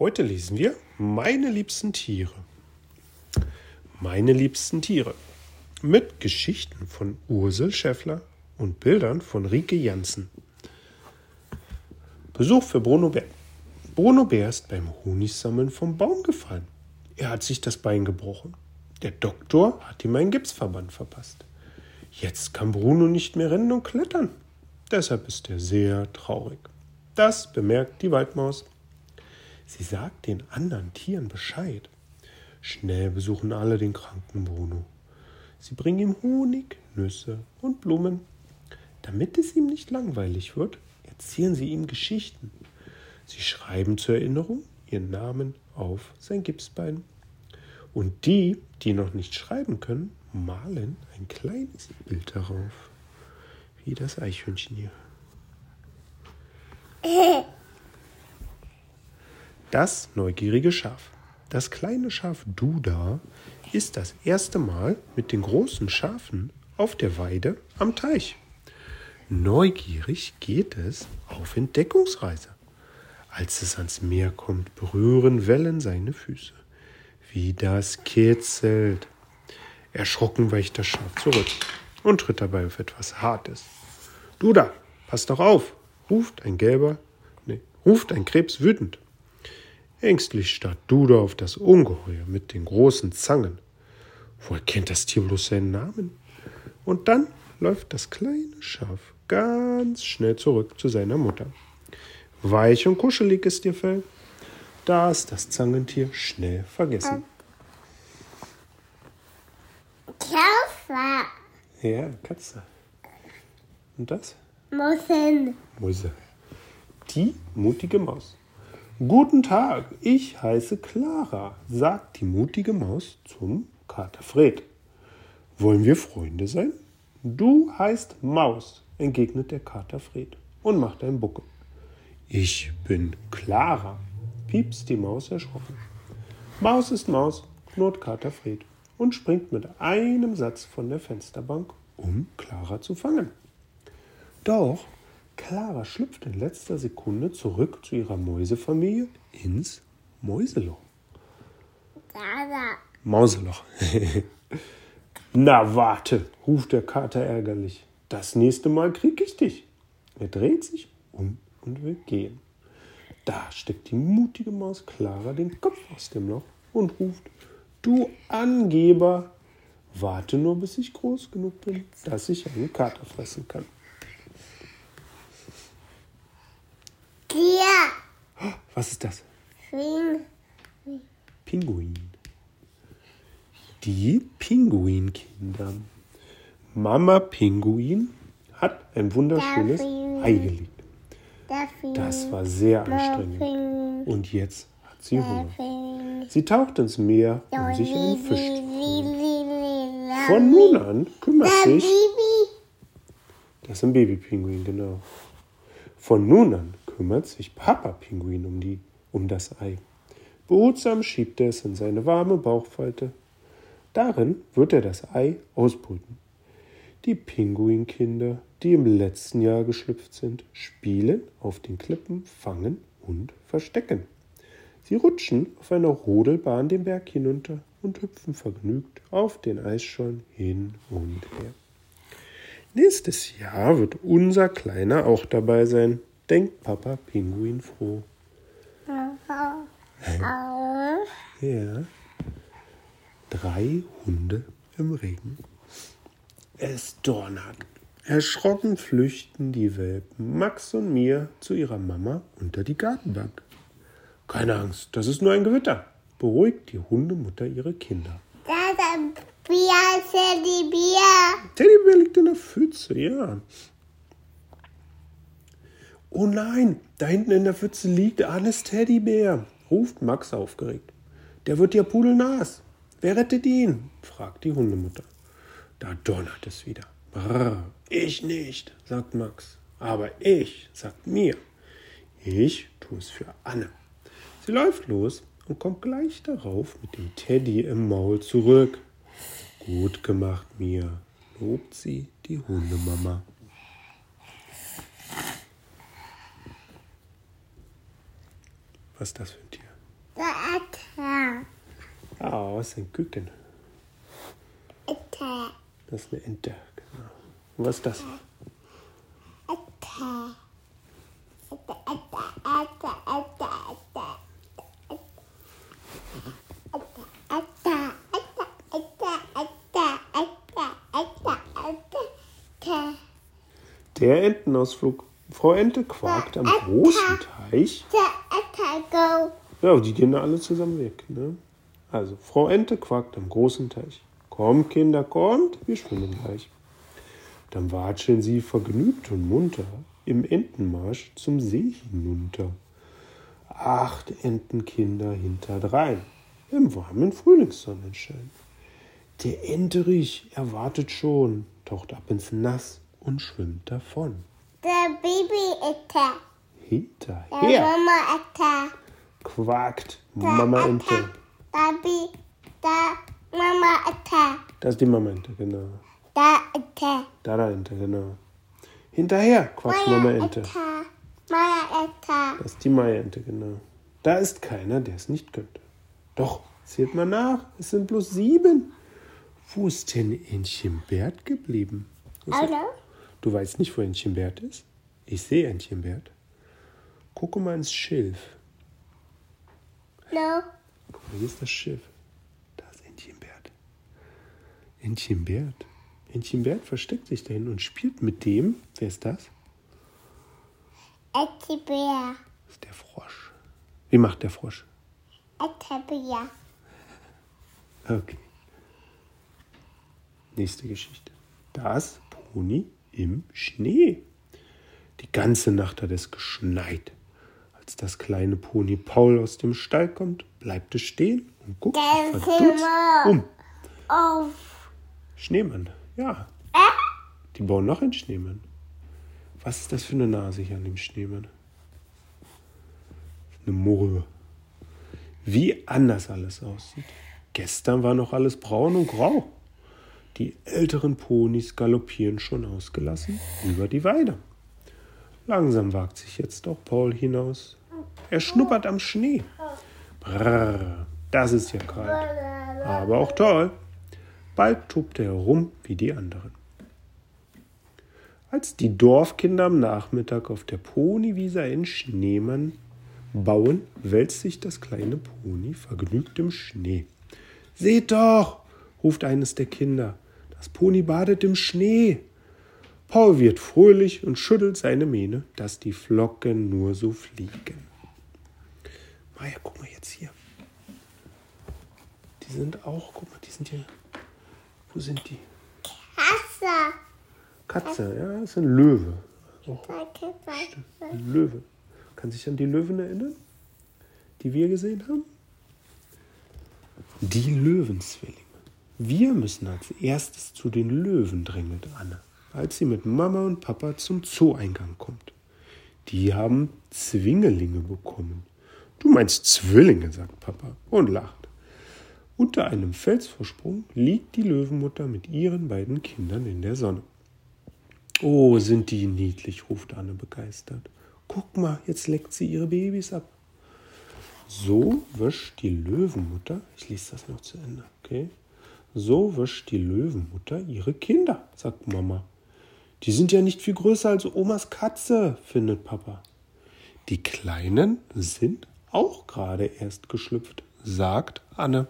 Heute lesen wir Meine liebsten Tiere. Meine liebsten Tiere. Mit Geschichten von Ursel Schäffler und Bildern von Rike Janssen. Besuch für Bruno Bär. Bruno Bär ist beim Honigsammeln vom Baum gefallen. Er hat sich das Bein gebrochen. Der Doktor hat ihm einen Gipsverband verpasst. Jetzt kann Bruno nicht mehr rennen und klettern. Deshalb ist er sehr traurig. Das bemerkt die Waldmaus. Sie sagt den anderen Tieren Bescheid. Schnell besuchen alle den kranken Bruno. Sie bringen ihm Honig, Nüsse und Blumen. Damit es ihm nicht langweilig wird, erzählen sie ihm Geschichten. Sie schreiben zur Erinnerung ihren Namen auf sein Gipsbein. Und die, die noch nicht schreiben können, malen ein kleines Bild darauf. Wie das Eichhörnchen hier. Das neugierige Schaf. Das kleine Schaf Duda ist das erste Mal mit den großen Schafen auf der Weide am Teich. Neugierig geht es auf Entdeckungsreise. Als es ans Meer kommt, berühren Wellen seine Füße. Wie das kitzelt. Erschrocken weicht das Schaf zurück und tritt dabei auf etwas Hartes. Duda, pass doch auf, ruft ein gelber, nee, ruft ein Krebs wütend. Ängstlich starrt Duda auf das Ungeheuer mit den großen Zangen. Woher kennt das Tier bloß seinen Namen? Und dann läuft das kleine Schaf ganz schnell zurück zu seiner Mutter. Weich und kuschelig ist ihr Fell. Da ist das Zangentier schnell vergessen. Katze. Ja, Katze. Und das? Musen. Mäuse. Die mutige Maus. Guten Tag, ich heiße Clara, sagt die mutige Maus zum Kater Fred. Wollen wir Freunde sein? Du heißt Maus, entgegnet der Kater Fred und macht einen Buckel. Ich bin Clara, piepst die Maus erschrocken. Maus ist Maus, knurrt Kater Fred und springt mit einem Satz von der Fensterbank, um Clara zu fangen. Doch Clara schlüpft in letzter Sekunde zurück zu ihrer Mäusefamilie ins Mäuseloch. Mauseloch. Na warte, ruft der Kater ärgerlich. Das nächste Mal krieg ich dich. Er dreht sich um und will gehen. Da steckt die mutige Maus Clara den Kopf aus dem Loch und ruft, du Angeber, warte nur, bis ich groß genug bin, dass ich einen Kater fressen kann. Tier. Was ist das? Fing. Pinguin. Die Pinguinkinder. Mama Pinguin hat ein wunderschönes Ei gelegt. Das war sehr anstrengend. Und jetzt hat sie Hunger. Sie taucht ins Meer, um sich Li, Fisch zu Von nun an kümmert sich, Baby. das ist ein Babypinguin, genau. Von nun an kümmert sich Papa Pinguin um, die, um das Ei. Behutsam schiebt er es in seine warme Bauchfalte. Darin wird er das Ei ausbrüten. Die Pinguinkinder, die im letzten Jahr geschlüpft sind, spielen auf den Klippen, fangen und verstecken. Sie rutschen auf einer Rodelbahn den Berg hinunter und hüpfen vergnügt auf den Eisschollen hin und her. Nächstes Jahr wird unser Kleiner auch dabei sein, denkt Papa Pinguin froh. Ja. Drei Hunde im Regen. Es donnert. Erschrocken flüchten die Welpen Max und Mia zu ihrer Mama unter die Gartenbank. Keine Angst, das ist nur ein Gewitter, beruhigt die Hundemutter ihre Kinder. Das ist ein Bier, Teddybier. Teddybär liegt in der Pfütze, ja. Oh nein, da hinten in der Pfütze liegt Arnes Teddybär, ruft Max aufgeregt. Der wird ja pudelnass. Wer rettet ihn? fragt die Hundemutter. Da donnert es wieder. Brrr, ich nicht, sagt Max. Aber ich, sagt mir. Ich tue es für Anne. Sie läuft los und kommt gleich darauf mit dem Teddy im Maul zurück. Gut gemacht, Mia, lobt sie die Hundemama. Was ist das für ein Tier? was ist ein Küken? Ente. Das ist eine Ente. Genau. Und was ist das? Ente. Ente, Ente, Ente, Ente, Ente. Ente, Ente, Ente, Ente, Ente, Ente, Ente, Ente. Der Entenausflug. Frau Ente quakt am großen Teich. Go. Ja, die gehen da alle zusammen weg. Ne? Also, Frau Ente quakt am großen Teich. Kommt, Kinder, kommt, wir schwimmen gleich. Dann watscheln sie vergnügt und munter im Entenmarsch zum See hinunter. Acht Entenkinder hinterdrein im warmen Frühlingssonnenschein. Der Enterich erwartet schon, taucht ab ins Nass und schwimmt davon. The baby Hinterher mama Ente. quakt Mama Ente. Baby, the mama Ente. Das ist die Mama Ente, genau. The Ente. Da da Ente, genau. Hinterher quakt Mama Ente. Mama Ente. Das ist die Maya Ente, genau. Da ist keiner, der es nicht könnte. Doch, zählt mal nach, es sind bloß sieben. Wo ist denn Entchen Bert geblieben? Hallo? Du weißt nicht, wo Entchen Bert ist? Ich sehe Entchen Bert. Gucke mal ins Schilf. No. Guck mal, hier ist das Schiff. Da ist Entchen Bert. Entchen Bert. Entchen Bert versteckt sich dahin und spielt mit dem. Wer ist das? Ente Bär. Das ist der Frosch. Wie macht der Frosch? Ente Bär. Okay. Nächste Geschichte. Das Pony im Schnee. Die ganze Nacht hat es geschneit. Als das kleine Pony Paul aus dem Stall kommt, bleibt es stehen und guckt verdutzt um. Auf. Schneemann, ja. Die bauen noch einen Schneemann. Was ist das für eine Nase hier an dem Schneemann? Eine Murre. Wie anders alles aussieht. Gestern war noch alles braun und grau. Die älteren Ponys galoppieren schon ausgelassen über die Weide. Langsam wagt sich jetzt auch Paul hinaus. Er schnuppert am Schnee. Brrr, das ist ja kalt, aber auch toll. Bald tobt er herum wie die anderen. Als die Dorfkinder am Nachmittag auf der Ponywiese einen Schneemann bauen, wälzt sich das kleine Pony vergnügt im Schnee. Seht doch, ruft eines der Kinder, das Pony badet im Schnee. Paul wird fröhlich und schüttelt seine Mähne, dass die Flocken nur so fliegen. Maja, guck mal jetzt hier. Die sind auch, guck mal, die sind hier. Wo sind die? Hasse. Katze, ja, das ist ein Löwe. Oh, ein Löwe. Kann sich an die Löwen erinnern, die wir gesehen haben? Die Löwenzwillinge. Wir müssen als erstes zu den Löwen, drängelt Anne, als sie mit Mama und Papa zum Zoo-Eingang kommt. Die haben Zwingelinge bekommen. Du meinst Zwillinge, sagt Papa und lacht. Unter einem Felsvorsprung liegt die Löwenmutter mit ihren beiden Kindern in der Sonne. Oh, sind die niedlich, ruft Anne begeistert. Guck mal, jetzt leckt sie ihre Babys ab. So wischt die Löwenmutter, ich lese das noch zu Ende, okay? So wischt die Löwenmutter ihre Kinder, sagt Mama. Die sind ja nicht viel größer als Omas Katze, findet Papa. Die Kleinen sind auch gerade erst geschlüpft, sagt Anne.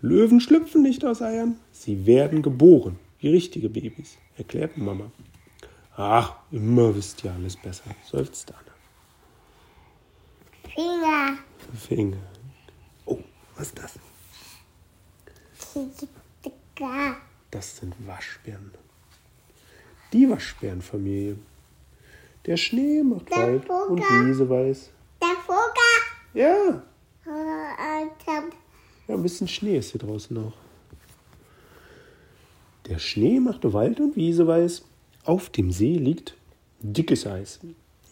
Löwen schlüpfen nicht aus Eiern, sie werden geboren, wie richtige Babys, erklärt Mama. Ach, immer wisst ihr alles besser, seufzt Anne. Finger. Finger. Oh, was ist das? Das sind Waschbären. Die Waschbärenfamilie. Der Schnee macht Wald und. Wiese weiß. Der Vogel. Ja, Äh, der- ja, ein bisschen Schnee ist hier draußen noch. Der Schnee machte Wald und Wiese weiß. Auf dem See liegt dickes Eis.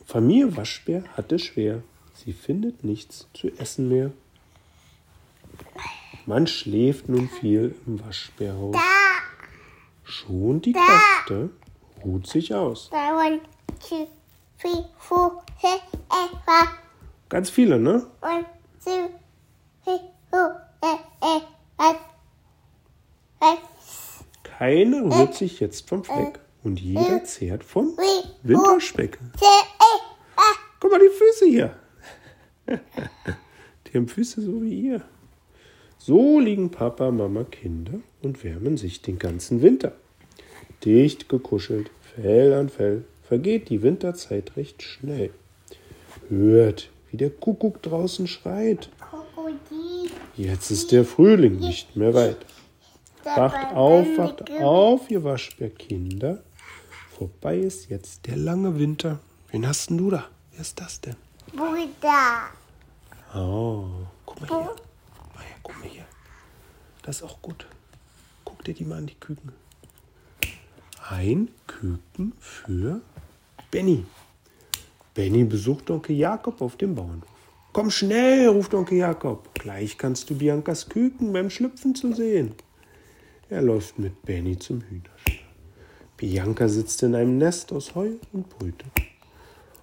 Familie Waschbär hat es schwer. Sie findet nichts zu essen mehr. Man schläft nun viel im Waschbärhaus. Da. Schon die Kräfte ruht sich aus. Da Ganz viele, ne? Keine rührt sich jetzt vom Fleck und jeder zehrt vom Winterspeck. Guck mal die Füße hier. Die haben Füße so wie ihr. So liegen Papa, Mama, Kinder und wärmen sich den ganzen Winter. Dicht gekuschelt, Fell an Fell, vergeht die Winterzeit recht schnell. Hört, wie der Kuckuck draußen schreit. Jetzt ist der Frühling nicht mehr weit. Wacht auf, wacht auf, ihr Waschbärkinder. Vorbei ist jetzt der lange Winter. Wen hast denn du da? Wer ist das denn? Buddha. Oh, guck mal hier. Maja, guck mal hier. Das ist auch gut. Guck dir die mal an, die Küken. Ein Küken für Benny. Benny besucht Onkel Jakob auf dem Bauernhof. Komm schnell, ruft Onkel Jakob. Gleich kannst du Biancas Küken beim Schlüpfen zu sehen. Er läuft mit Benny zum Hühnerstall. Bianca sitzt in einem Nest aus Heu und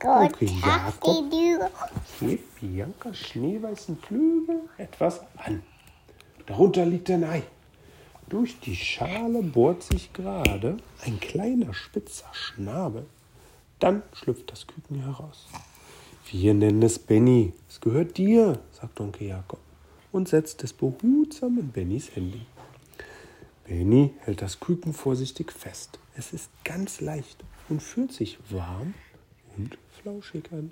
Okay, ach, Jakob. hebt Biancas schneeweißen Flügel etwas an. Darunter liegt ein Ei. Durch die Schale bohrt sich gerade ein kleiner spitzer Schnabel. Dann schlüpft das Küken heraus. Wir nennen es Benny. Es gehört dir, sagt Onkel Jakob und setzt es behutsam in Bennys Handy. Benny hält das Küken vorsichtig fest. Es ist ganz leicht und fühlt sich warm und flauschig an.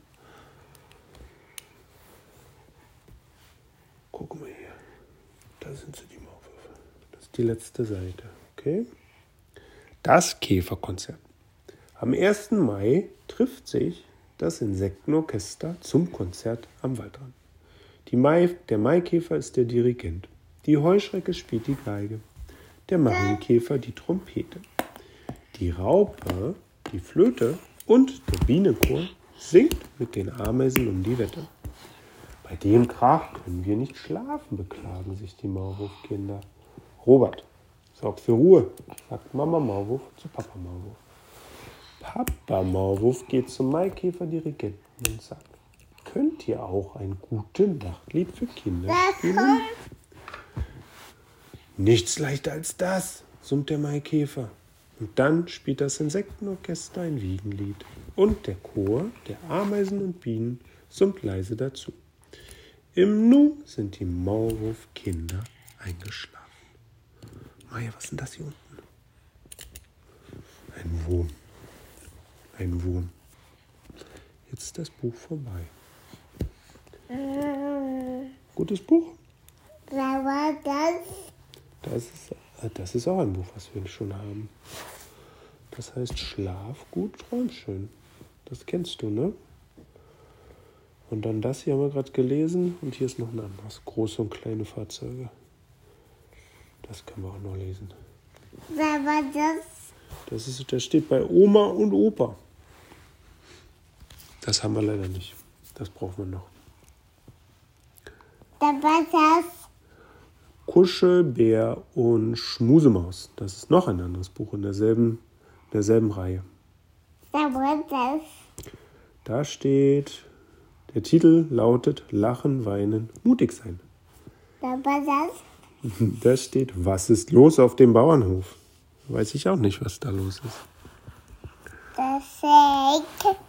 Guck mal hier. Da sind sie, die Maulwürfe. Das ist die letzte Seite. Okay? Das Käferkonzert. Am 1. Mai trifft sich das Insektenorchester zum Konzert am Waldrand. Mai, der Maikäfer ist der Dirigent. Die Heuschrecke spielt die Geige. Der Marienkäfer die Trompete. Die Raupe die Flöte und der Bienenchor singt mit den Ameisen um die Wette. Bei dem Krach können wir nicht schlafen, beklagen sich die Maulwurfkinder. Robert, sorg für Ruhe, sagt Mama Maulwurf zu Papa Maulwurf. Papa Maulwurf geht zum Maikäfer-Dirigenten und sagt, könnt ihr auch ein gute Nachtlied für Kinder spielen? Nichts leichter als das, summt der Maikäfer. Und dann spielt das Insektenorchester ein Wiegenlied. Und der Chor der Ameisen und Bienen summt leise dazu. Im Nu sind die Maulwurfkinder eingeschlafen. Maja, was ist denn das hier unten? Ein Wurm. Ein Wurm. Jetzt ist das Buch vorbei. Gutes Buch? Wer war das? Das ist, äh, das ist auch ein Buch, was wir schon haben. Das heißt Schlaf gut, träum schön. Das kennst du, ne? Und dann das hier haben wir gerade gelesen und hier ist noch ein anderes. Große und kleine Fahrzeuge. Das können wir auch noch lesen. Wer war das? Das, ist, das steht bei Oma und Opa. Das haben wir leider nicht. Das brauchen wir noch. Wer war das? Kuschelbär und Schmusemaus. Das ist noch ein anderes Buch in derselben, derselben Reihe. Wer war das? Da steht, der Titel lautet Lachen, Weinen, Mutig sein. Wer war das? Da steht, was ist los auf dem Bauernhof? Weiß ich auch nicht, was da los ist. Das Sekt.